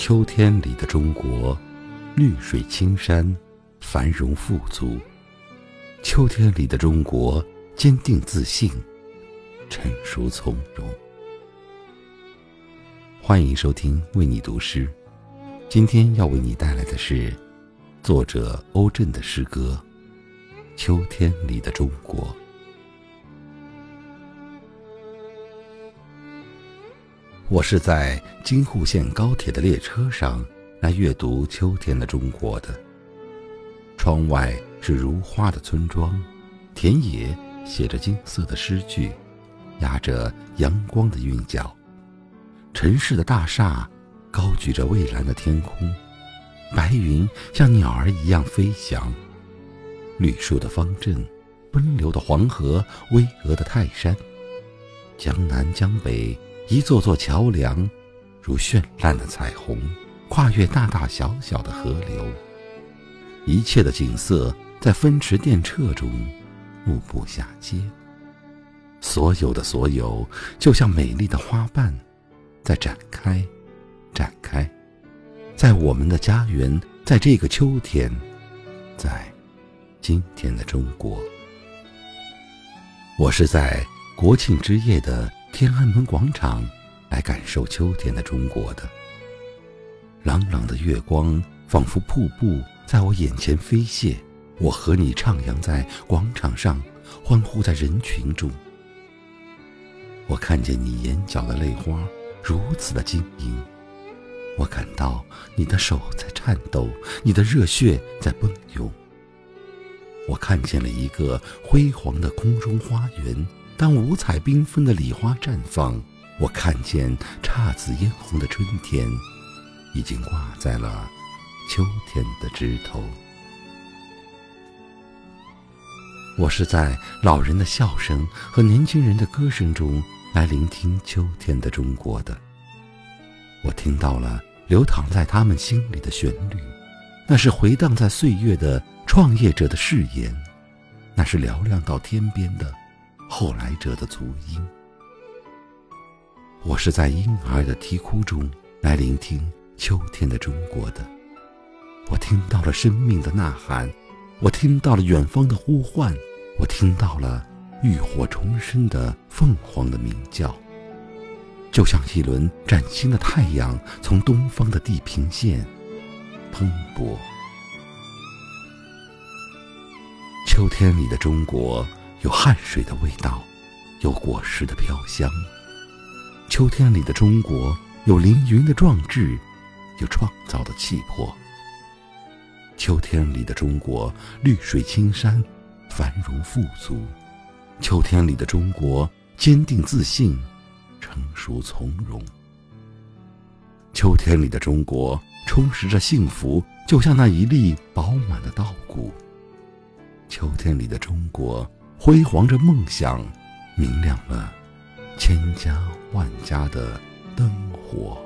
秋天里的中国，绿水青山，繁荣富足。秋天里的中国，坚定自信，成熟从容。欢迎收听为你读诗，今天要为你带来的是作者欧震的诗歌《秋天里的中国》。我是在京沪线高铁的列车上来阅读秋天的中国的。窗外是如花的村庄，田野写着金色的诗句，压着阳光的韵脚。城市的大厦高举着蔚蓝的天空，白云像鸟儿一样飞翔。绿树的方阵，奔流的黄河，巍峨的泰山，江南江北。一座座桥梁，如绚烂的彩虹，跨越大大小小的河流。一切的景色在风驰电掣中目不暇接。所有的所有，就像美丽的花瓣，在展开，展开，在我们的家园，在这个秋天，在今天的中国。我是在国庆之夜的。天安门广场，来感受秋天的中国的。朗朗的月光仿佛瀑布，在我眼前飞泻。我和你徜徉在广场上，欢呼在人群中。我看见你眼角的泪花如此的晶莹，我感到你的手在颤抖，你的热血在奔涌。我看见了一个辉煌的空中花园。当五彩缤纷的礼花绽放，我看见姹紫嫣红的春天，已经挂在了秋天的枝头。我是在老人的笑声和年轻人的歌声中来聆听秋天的中国的。我听到了流淌在他们心里的旋律，那是回荡在岁月的创业者的誓言，那是嘹亮到天边的。后来者的足音。我是在婴儿的啼哭中来聆听秋天的中国的。我听到了生命的呐喊，我听到了远方的呼唤，我听到了浴火重生的凤凰的鸣叫。就像一轮崭新的太阳从东方的地平线喷薄。秋天里的中国。有汗水的味道，有果实的飘香。秋天里的中国，有凌云的壮志，有创造的气魄。秋天里的中国，绿水青山，繁荣富足。秋天里的中国，坚定自信，成熟从容。秋天里的中国，充实着幸福，就像那一粒饱满的稻谷。秋天里的中国。辉煌着梦想，明亮了千家万家的灯火。